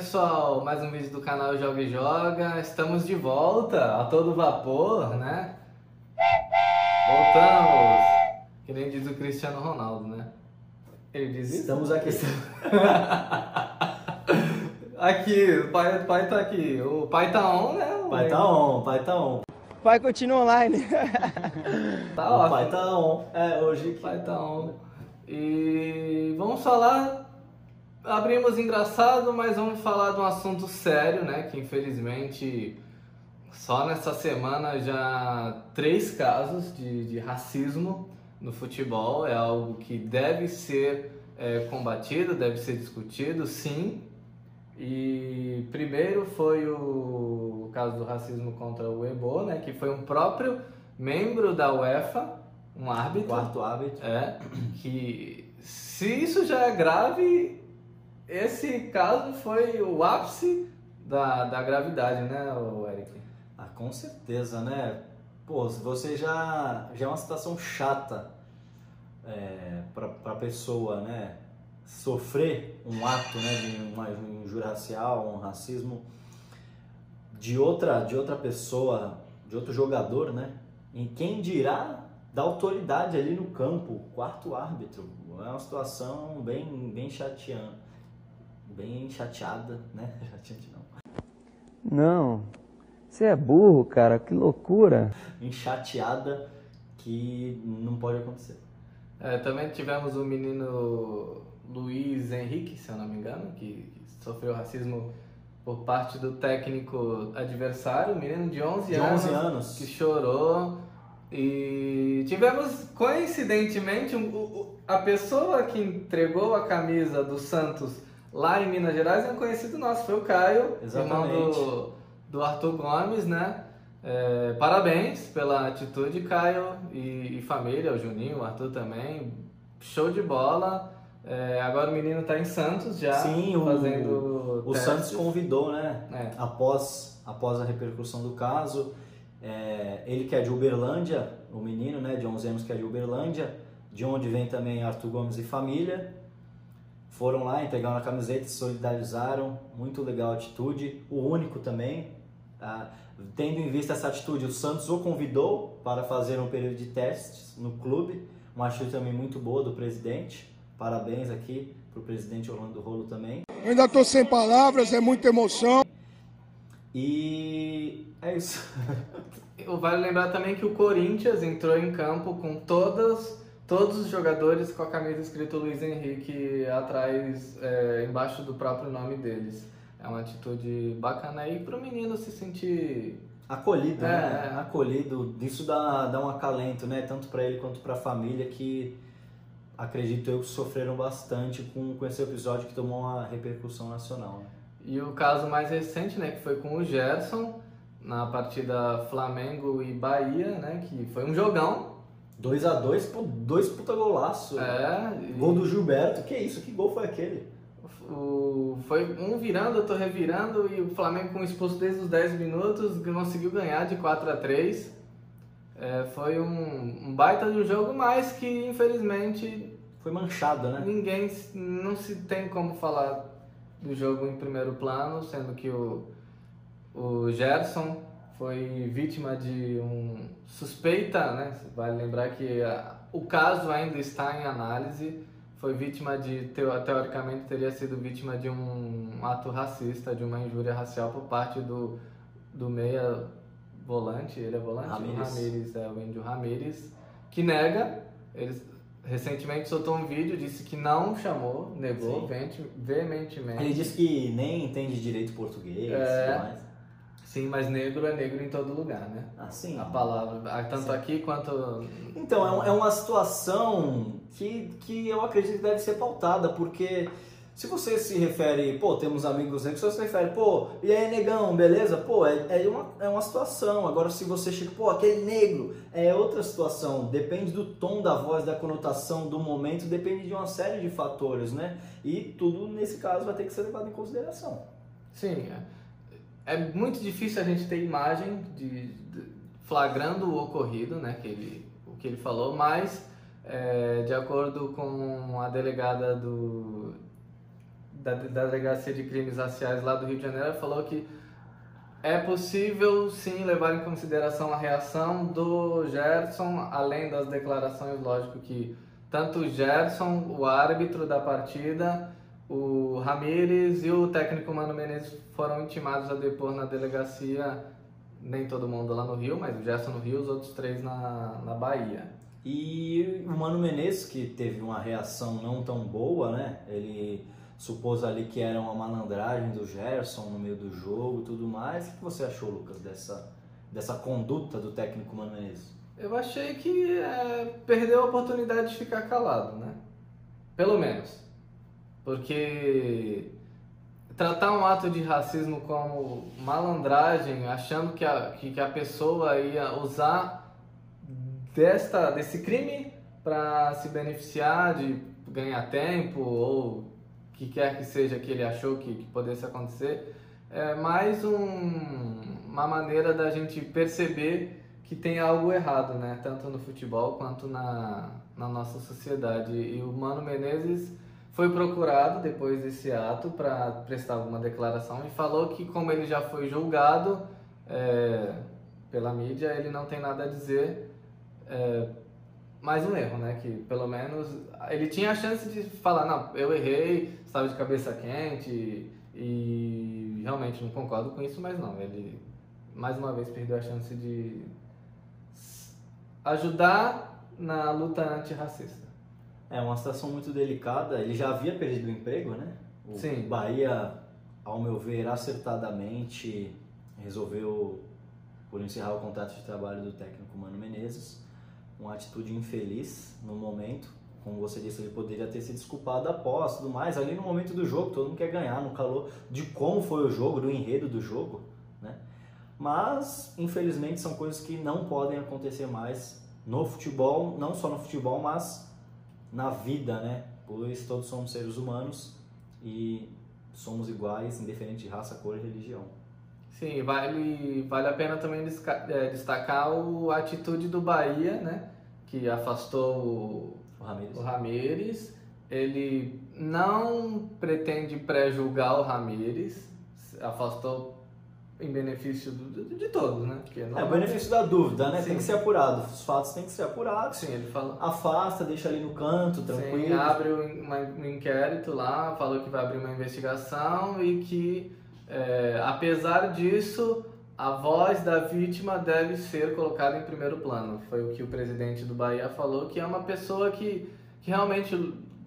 pessoal, mais um vídeo do canal Joga e Joga. Estamos de volta a todo vapor, né? Voltamos! Que nem diz o Cristiano Ronaldo, né? Ele diz isso? Estamos aqui. aqui, o pai, o pai tá aqui. O pai tá on, né? O pai tá on, o pai tá on. O pai continua online. tá o pai tá on. É, hoje o pai tá on. E vamos falar abrimos engraçado, mas vamos falar de um assunto sério, né? Que infelizmente só nessa semana já três casos de, de racismo no futebol é algo que deve ser é, combatido, deve ser discutido, sim. E primeiro foi o, o caso do racismo contra o Ebo, né? Que foi um próprio membro da UEFA, um árbitro. Quarto árbitro. É, que se isso já é grave, esse caso foi o ápice da, da gravidade, né, Eric? Ah, com certeza, né? Pô, você já, já é uma situação chata é, para a pessoa, né? Sofrer um ato né, de uma injúria racial, um racismo de outra, de outra pessoa, de outro jogador, né? Em quem dirá da autoridade ali no campo, quarto árbitro. É uma situação bem, bem chateante bem chateada, né? Chateante não. Não. Você é burro, cara, que loucura. Bem chateada que não pode acontecer. É, também tivemos o menino Luiz Henrique, se eu não me engano, que, que sofreu racismo por parte do técnico adversário, menino de 11, de 11 anos, anos, que chorou. E tivemos, coincidentemente, um, a pessoa que entregou a camisa do Santos lá em Minas Gerais é um conhecido nosso, foi o Caio, Exatamente. irmão do, do Arthur Gomes, né? É, parabéns pela atitude, Caio e, e, família, o Juninho, o Arthur também. Show de bola. É, agora o menino está em Santos já, Sim, fazendo. O, o Santos convidou, né? É. Após, após a repercussão do caso. É, ele que é de Uberlândia, o menino, né, de 11 anos que é de Uberlândia, de onde vem também Arthur Gomes e família foram lá, entregaram a camiseta, se solidarizaram, muito legal a atitude. O único também, tá? tendo em vista essa atitude, o Santos o convidou para fazer um período de testes no clube, uma atitude também muito boa do presidente. Parabéns aqui para o presidente Orlando Rolo também. Eu ainda estou sem palavras, é muita emoção. E é isso. vale lembrar também que o Corinthians entrou em campo com todas todos os jogadores com a camisa escrito Luiz Henrique atrás, é, embaixo do próprio nome deles. É uma atitude bacana aí para o menino se sentir acolhido, é, né? É. Acolhido. Isso dá, dá um acalento, né? Tanto para ele quanto para a família que acredito eu que sofreram bastante com, com esse episódio que tomou uma repercussão nacional. Né? E o caso mais recente, né, que foi com o Gerson na partida Flamengo e Bahia, né, que foi um jogão, 2 a 2 pô, dois puta golaço. É. Gol do Gilberto, que isso? Que gol foi aquele? O, foi um virando, eu tô revirando e o Flamengo com expulso desde os 10 minutos conseguiu ganhar de 4 a 3 é, Foi um, um, baita de um jogo, mas que infelizmente. Foi manchado, né? Ninguém. Não se tem como falar do jogo em primeiro plano, sendo que o, o Gerson foi vítima de um suspeita, né? Vale lembrar que a, o caso ainda está em análise. Foi vítima de, teoricamente, teria sido vítima de um ato racista, de uma injúria racial por parte do, do meia volante, ele é volante? Ramires. Ramires, é o Índio Ramires, que nega. Ele recentemente soltou um vídeo, disse que não chamou, negou Sim. veementemente. Ele disse que nem entende direito português é, mais. Sim, mas negro é negro em todo lugar, né? Ah, sim. A palavra, tanto sim. aqui quanto. Então, é, uma situação que, que eu acredito que deve ser pautada, porque se você se refere, pô, temos amigos negros, se você se refere, pô, e aí negão, beleza? Pô, é, é, uma, é uma situação. Agora, se você chega, pô, aquele negro, é outra situação. Depende do tom da voz, da conotação, do momento, depende de uma série de fatores, né? E tudo, nesse caso, vai ter que ser levado em consideração. Sim, é é muito difícil a gente ter imagem de, de flagrando o ocorrido, né, que ele, o que ele falou, mas é, de acordo com a delegada do, da, da Delegacia de Crimes Raciais lá do Rio de Janeiro falou que é possível sim levar em consideração a reação do Gerson, além das declarações, lógico que tanto o Gerson, o árbitro da partida, o Ramires e o técnico Mano Menezes foram intimados a depor na delegacia, nem todo mundo lá no Rio, mas o Gerson no Rio, os outros três na, na Bahia. E o Mano Menezes, que teve uma reação não tão boa, né? Ele supôs ali que era uma malandragem do Gerson no meio do jogo e tudo mais. O que você achou, Lucas, dessa, dessa conduta do técnico Mano Menezes? Eu achei que é, perdeu a oportunidade de ficar calado, né? Pelo menos. Porque tratar um ato de racismo como malandragem, achando que a, que, que a pessoa ia usar desta, desse crime para se beneficiar de ganhar tempo ou que quer que seja que ele achou que, que pudesse acontecer, é mais um, uma maneira da gente perceber que tem algo errado, né? Tanto no futebol quanto na, na nossa sociedade. E o Mano Menezes foi procurado depois desse ato para prestar alguma declaração e falou que como ele já foi julgado é, pela mídia, ele não tem nada a dizer. É, mais um erro, né? Que pelo menos ele tinha a chance de falar, não, eu errei, estava de cabeça quente e realmente não concordo com isso, mas não, ele mais uma vez perdeu a chance de ajudar na luta antirracista. É uma situação muito delicada. Ele já havia perdido o emprego, né? O Sim. Bahia, ao meu ver, acertadamente resolveu por encerrar o contrato de trabalho do técnico Mano Menezes. Uma atitude infeliz no momento. Como você disse, ele poderia ter se desculpado após tudo mais. Ali no momento do jogo, todo mundo quer ganhar, no calor de como foi o jogo, do enredo do jogo, né? Mas, infelizmente, são coisas que não podem acontecer mais no futebol, não só no futebol, mas na vida, né? Pois todos somos seres humanos e somos iguais, independente de raça, cor e religião. Sim, vale, vale a pena também é, destacar a atitude do Bahia, né? Que afastou o, O Ramires. o Ramires. Ele não pretende pré-julgar o Ramires, afastou em benefício do- de, de todos, né? Porque não É o benefício da dúvida, né? Sim. Tem que ser apurado. Os fatos têm que ser apurados. Sim, ele falou. Afasta, deixa ali no canto, Sim, tranquilo. abre um, uma- um inquérito lá, falou que vai abrir uma investigação e que, é, apesar disso, a voz da vítima deve ser colocada em primeiro plano. Foi o que o presidente do Bahia falou, que é uma pessoa que, que realmente,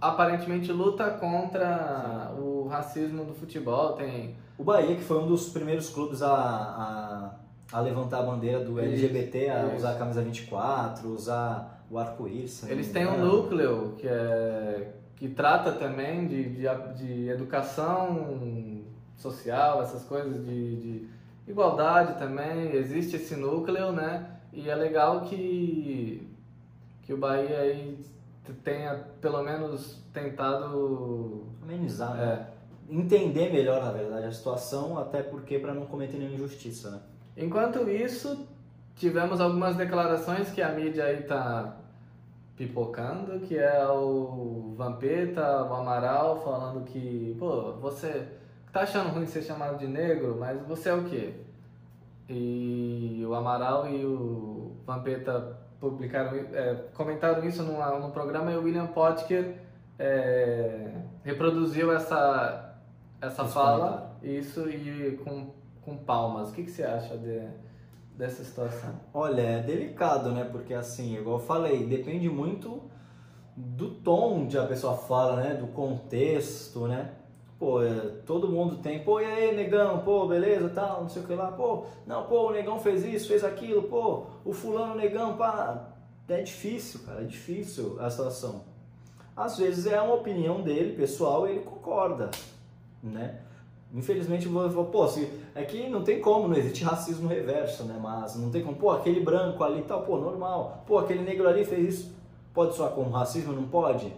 aparentemente, luta contra o racismo do futebol. Tem O Bahia, que foi um dos primeiros clubes a, a, a levantar a bandeira do Isso, LGBT, a isso. usar a camisa 24, usar o arco-íris. Eles têm um núcleo que, é, que trata também de, de, de educação social, essas coisas de, de igualdade também. Existe esse núcleo, né? E é legal que, que o Bahia aí tenha pelo menos tentado. Amenizar, né? É, Entender melhor, na verdade, a situação, até porque para não cometer nenhuma injustiça, né? Enquanto isso, tivemos algumas declarações que a mídia aí tá pipocando, que é o Vampeta, o Amaral falando que, pô, você tá achando ruim ser chamado de negro, mas você é o quê? E o Amaral e o Vampeta publicaram, é, comentaram isso numa, num programa e o William Potker é, reproduziu essa, essa fala, isso, e com, com palmas. O que, que você acha de, dessa situação? Olha, é delicado, né? Porque assim, igual eu falei, depende muito do tom de a pessoa fala, né? Do contexto, né? Pô, é, todo mundo tem, pô, e aí, negão, pô, beleza, tal, não sei o que lá, pô, não, pô, o negão fez isso, fez aquilo, pô, o fulano negão, pá. É difícil, cara, é difícil a situação. Às vezes é uma opinião dele, pessoal, e ele concorda, né? Infelizmente, vou, pô, se, é que não tem como, não existe racismo reverso, né? Mas não tem como, pô, aquele branco ali tal, pô, normal. Pô, aquele negro ali fez isso. Pode soar como racismo? Não pode?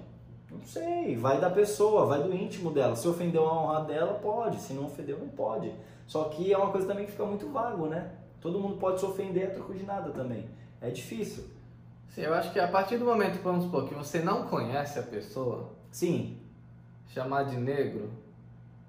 Não sei, vai da pessoa, vai do íntimo dela. Se ofendeu a honra dela, pode. Se não ofendeu, não pode. Só que é uma coisa também que fica muito vago, né? Todo mundo pode se ofender a troco de nada também. É difícil. Sim, eu acho que a partir do momento, vamos supor, que você não conhece a pessoa, Sim, chamar de negro,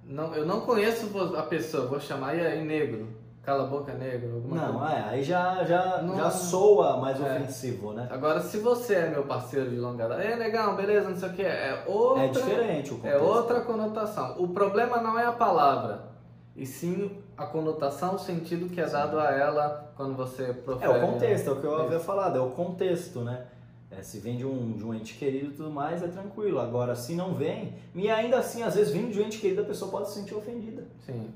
Não, eu não conheço a pessoa, vou chamar e aí negro, cala a boca negro, alguma Não, coisa. é, aí já, já, Não- já soa mais É. ofensivo, né? Agora, se você é meu parceiro de longa data, é negão, beleza, não sei o que, é outra, É diferente o é contexto. outra conotação. O problema não é a palavra, e sim a conotação, o sentido que é dado a ela quando você É profere. o contexto, é o que eu havia falado, é o contexto, né? É, se vem de um, de um ente querido e tudo mais, é tranquilo. Agora, se não vem, e ainda assim, às vezes, vindo de um ente querido, a pessoa pode se sentir ofendida. Sim.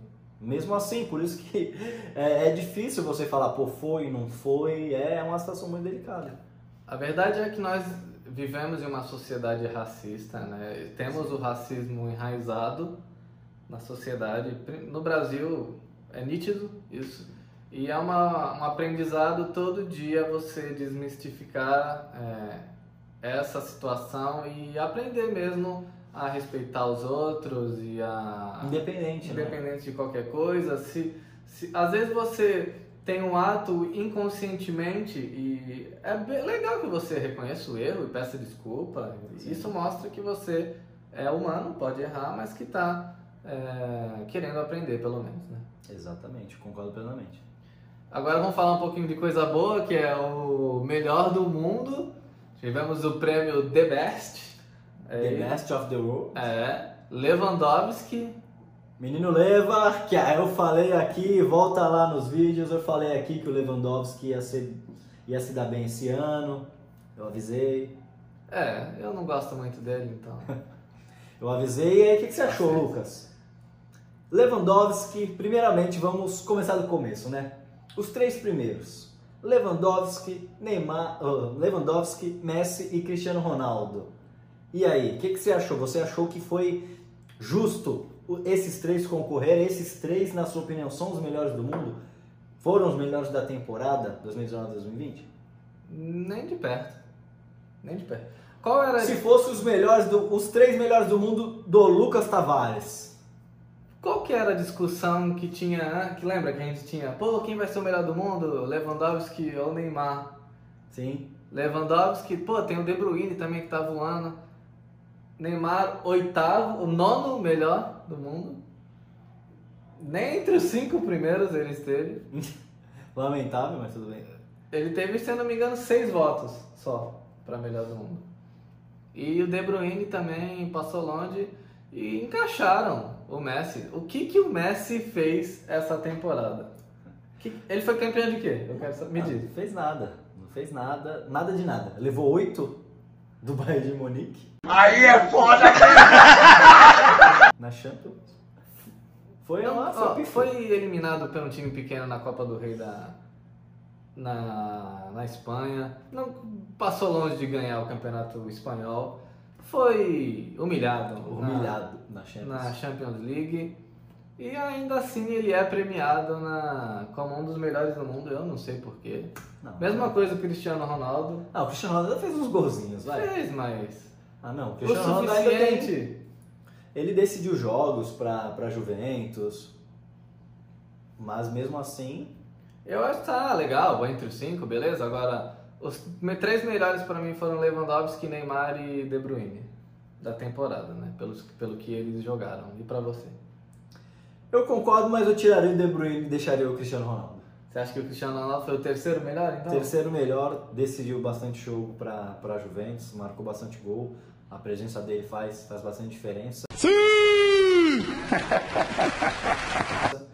Mesmo assim, por isso que é, é difícil você falar, pô, foi, não foi, é uma situação muito delicada. A verdade é que nós vivemos em uma sociedade racista, né? Temos o racismo enraizado na sociedade. No Brasil é nítido isso. E é uma, um aprendizado todo dia você desmistificar é, essa situação e aprender mesmo a respeitar os outros e a Independente, né? independente de qualquer coisa. Se, se às vezes você tem um ato inconscientemente e é bem legal que você reconheça o erro e peça desculpa. Sim. Isso mostra que você é humano, pode errar, mas que está querendo aprender pelo menos, né? Exatamente, concordo plenamente. Agora vamos falar um pouquinho de coisa boa, que é o melhor do mundo. Tivemos o prêmio The Best. The É, Best of the World. é Lewandowski. Menino Leva, que eu falei aqui, volta lá nos vídeos, eu falei aqui que o Lewandowski ia, ser, ia se dar bem esse ano, eu avisei. É, eu não gosto muito dele, então. Eu avisei, e aí o que, que você achou, Lucas? Lewandowski, primeiramente vamos começar do começo, né? Os três primeiros. Lewandowski, Neymar, ah, Lewandowski, Messi e Cristiano Ronaldo. E aí, o que, que você achou? Você achou que foi justo esses três concorrerem? Esses três, na sua opinião, são os melhores do mundo? Foram os melhores da temporada 2019-2020? Nem de perto. Nem de perto. Qual era Se fosse os melhores, do, os três melhores do mundo do Lucas Tavares. Qual que era a discussão que tinha, que lembra que a gente tinha, pô, quem vai ser o melhor do mundo? Lewandowski ou Neymar? Sim. Lewandowski, pô, tem o De Bruyne também que tá voando. Neymar, oitavo, o nono melhor do mundo. Nem entre os cinco primeiros ele esteve. Lamentável, mas tudo bem. Ele teve, se eu não me engano, seis votos só para melhor do mundo. E o De Bruyne também passou longe e encaixaram o Messi. O que que o Messi fez essa temporada? Que- ele foi campeão de quê? Eu quero saber. Me Ah, diz. Não fez nada. Não fez nada. Nada de nada. Levou oito do Bayern de Munique Aí é foda, na Champions. Foi Não, lá, ó, foi, eliminado por um time pequeno na Copa do Rei da na, na Espanha. Não passou longe de ganhar o campeonato espanhol. Foi humilhado. na- humilhado na Champions. na Champions League. E ainda assim ele é premiado na, como um dos melhores do mundo, eu não sei porquê. Mesma coisa o Cristiano Ronaldo. Ah, o Cristiano Ronaldo fez uns golzinhos, vai. Fez, mas. Ah, não. O Cristiano Ronaldo ainda tem... Ele decidiu jogos pra, pra Juventus. Mas mesmo assim, Eu acho que tá legal, entre os cinco, beleza? Agora, os três melhores pra mim foram Lewandowski, Neymar e De Bruyne da temporada, né? Pelos, pelo que eles jogaram. E pra você? Eu concordo, mas eu tiraria o De Bruyne e deixaria o Cristiano Ronaldo. Você acha que o Cristiano Ronaldo foi o terceiro melhor, então? Terceiro melhor, decidiu bastante jogo para a Juventus, marcou bastante gol. A presença dele faz, faz bastante diferença.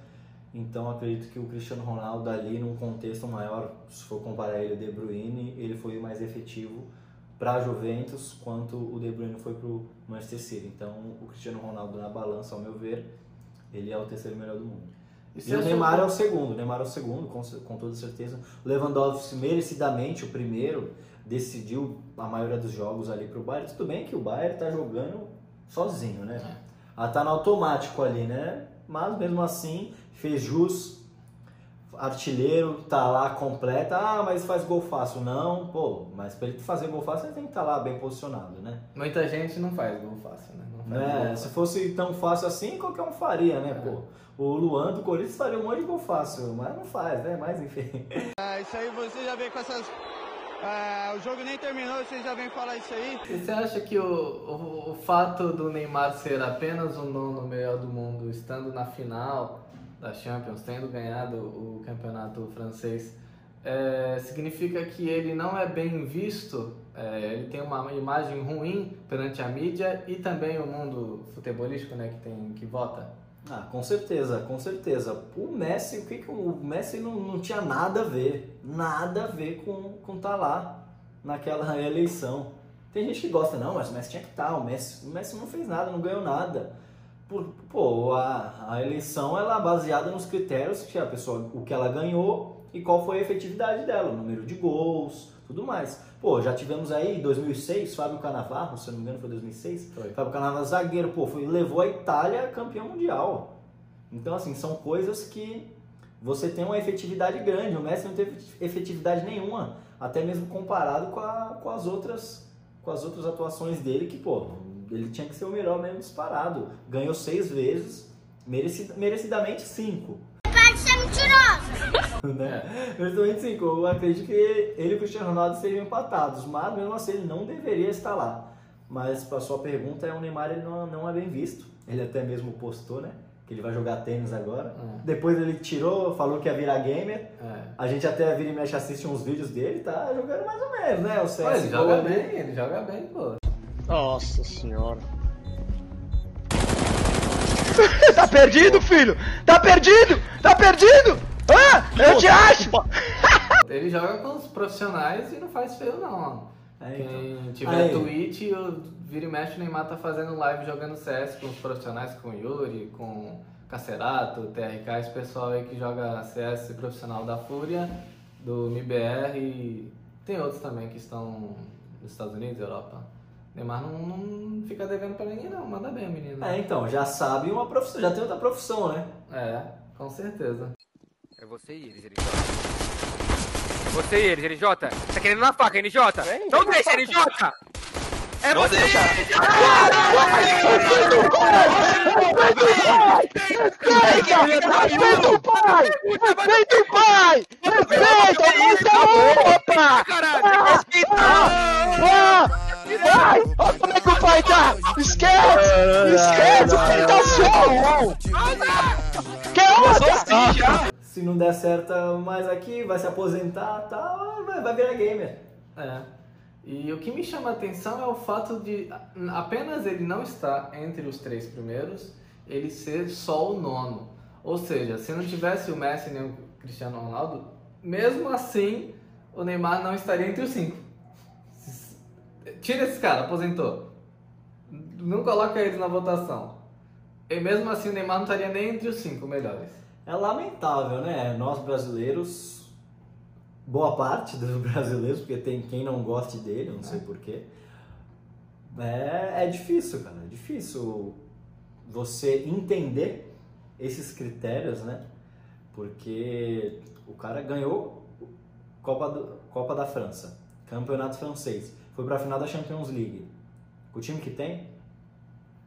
Então acredito que o Cristiano Ronaldo ali num contexto maior, se for comparar ele ao De Bruyne, ele foi o mais efetivo para a Juventus, quanto o De Bruyne foi para o Manchester City. Então o Cristiano Ronaldo na balança, ao meu ver, ele é o terceiro melhor do mundo. E E você o Neymar é o segundo, o Neymar é o segundo, com, com toda certeza. O Lewandowski, merecidamente, o primeiro, decidiu a maioria dos jogos ali pro Bayern. Tudo bem que o Bayern tá jogando sozinho, né? É. Ah, tá no automático ali, né? Mas mesmo assim, fez jus, artilheiro, tá lá completa. Ah, mas faz gol fácil. Não, pô, mas pra ele fazer gol fácil, ele tem que estar lá bem posicionado, né? Muita gente não faz gol fácil, né? Não faz Né? gol Se fácil. fosse tão fácil assim, qualquer um faria, né, É. pô? O Luan do Corinthians faria um monte de gol fácil, mas não faz, né? Mas enfim. Ah, isso aí você já vem com essas É, o jogo nem terminou, vocês já vêm falar isso aí? E você acha que o, o, o fato do Neymar ser apenas o nono melhor do mundo, estando na final da Champions, tendo ganhado o campeonato francês, é, significa que ele não é bem visto, é, ele tem uma imagem ruim perante a mídia e também o mundo futebolístico né, que, tem, que vota? Ah, com certeza, com certeza. O Messi, o que, que o Messi não, não tinha nada a ver, nada a ver com com tá lá naquela eleição. Tem gente que gosta, não, mas o Messi tinha que estar, o Messi, o Messi não fez nada, não ganhou nada. Por, pô, a, a eleição ela é baseada nos critérios que a pessoa, o que ela ganhou e qual foi a efetividade dela, o número de gols, tudo mais. Pô, já tivemos aí em 2006, Fábio Canavarro, se eu não me engano foi 2006, Foi. Fábio Cannavaro zagueiro, pô, foi, levou a Itália campeão mundial. Então, assim, são coisas que você tem uma efetividade grande. O Messi não teve efetividade nenhuma, até mesmo comparado com, a- com as outras com as outras atuações dele, que, pô, ele tinha que ser o melhor mesmo disparado. Ganhou seis vezes, merecid- merecidamente cinco. Para de ser mentiroso! né? Merecidamente cinco. Eu acredito que ele e o Cristiano Ronaldo estejam empatados, mas mesmo assim ele não deveria estar lá. Mas para sua pergunta, é o Neymar ele não, não é bem visto. Ele até mesmo postou, né? Que ele vai jogar tênis agora. É. Depois ele tirou, falou que ia virar gamer. É. A gente até vira e mexe assiste uns vídeos dele, tá jogando mais ou menos, né? O CS. Ele joga bem, ele joga bem, pô. Nossa senhora. Tá perdido, filho? Tá perdido? Tá perdido? Hã? Eu te acho! Ele joga com os profissionais e não faz feio não. É, Quem então. tiver Aí. Twitch, o Vira e Mexe o Neymar tá fazendo live jogando CS com os profissionais, com o Yuri, com Cacerato, TRK, esse pessoal aí que joga CS profissional da Fúria, do MIBR e tem outros também que estão nos Estados Unidos, Europa. Neymar não, não fica devendo pra ninguém não, manda bem, menino. É, então, já sabe uma profissão, já tem outra profissão, né? É, com certeza. É você e eles, NJ. É você e eles, NJ. Tá querendo na faca, NJ? Não deixa, NJ! É você! Respeita o pai! Respeita o pai! Respeita! Respeita, opa! Caralho, respeita! Vai! Olha como é que o pai tá! Esquece! Esquece! O pai tá só! Que outra? Se não der certo mais aqui, vai se aposentar tal, vai, vai virar gamer. É. E o que me chama a atenção é o fato de apenas ele não estar entre os três primeiros, ele ser só o nono. Ou seja, se não tivesse o Messi nem o Cristiano Ronaldo, mesmo assim o Neymar não estaria entre os cinco. Tira esse cara, aposentou. Não coloca eles na votação. E mesmo assim o Neymar não estaria nem entre os cinco melhores. É lamentável, né? Nós brasileiros, boa parte dos brasileiros, porque tem quem não goste dele, não sei porquê. É, é difícil, cara. É difícil você entender esses critérios, né? Porque o cara ganhou Copa, do- Copa da França, Campeonato Francês, foi pra final da Champions League. O time que tem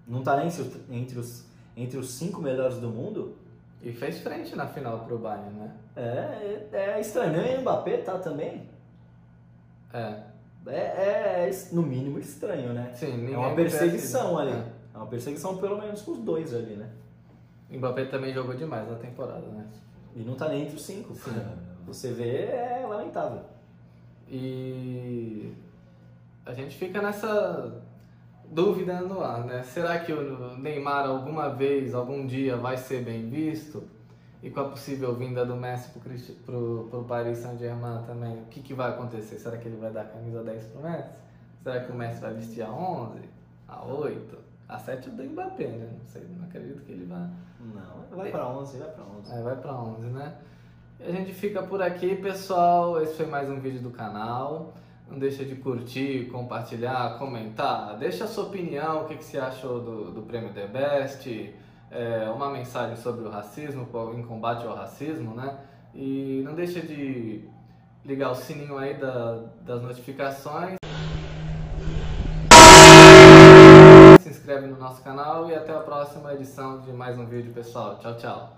não tá nem entre os- entre os, cinco melhores do mundo. E fez frente na final pro Bayern, né? É, é, é estranho. E o Mbappé tá também? É. É, é, é, no mínimo estranho, né? Sim, é uma perseguição ali. né? É uma perseguição pelo menos com os dois ali, né? O Mbappé também jogou demais na temporada, né? E não tá nem entre os cinco. Você vê, é lamentável. E a gente fica nessa dúvida no ar, né? Será que o Neymar alguma vez, algum dia vai ser bem visto? E com a possível vinda do Messi pro, pro Paris Saint-Germain também, o que, que vai acontecer? Será que ele vai dar a camisa 10 pro Messi? Será que o Messi vai vestir a 11? A 8? A 7 é do Mbappé, né? Não sei, não acredito que ele vá... Não, vai pra 11, vai pra 11. É, vai pra 11, né? E a gente fica por aqui, pessoal. Esse foi mais um vídeo do canal. Não deixa de curtir, compartilhar, comentar. Deixa a sua opinião, o que, que você achou do, do prêmio The Best. é, uma mensagem sobre o racismo, em combate ao racismo, né? E não deixa de ligar o sininho aí da- das notificações. Se inscreve no nosso canal e até a próxima edição de mais um vídeo, pessoal. Tchau, tchau.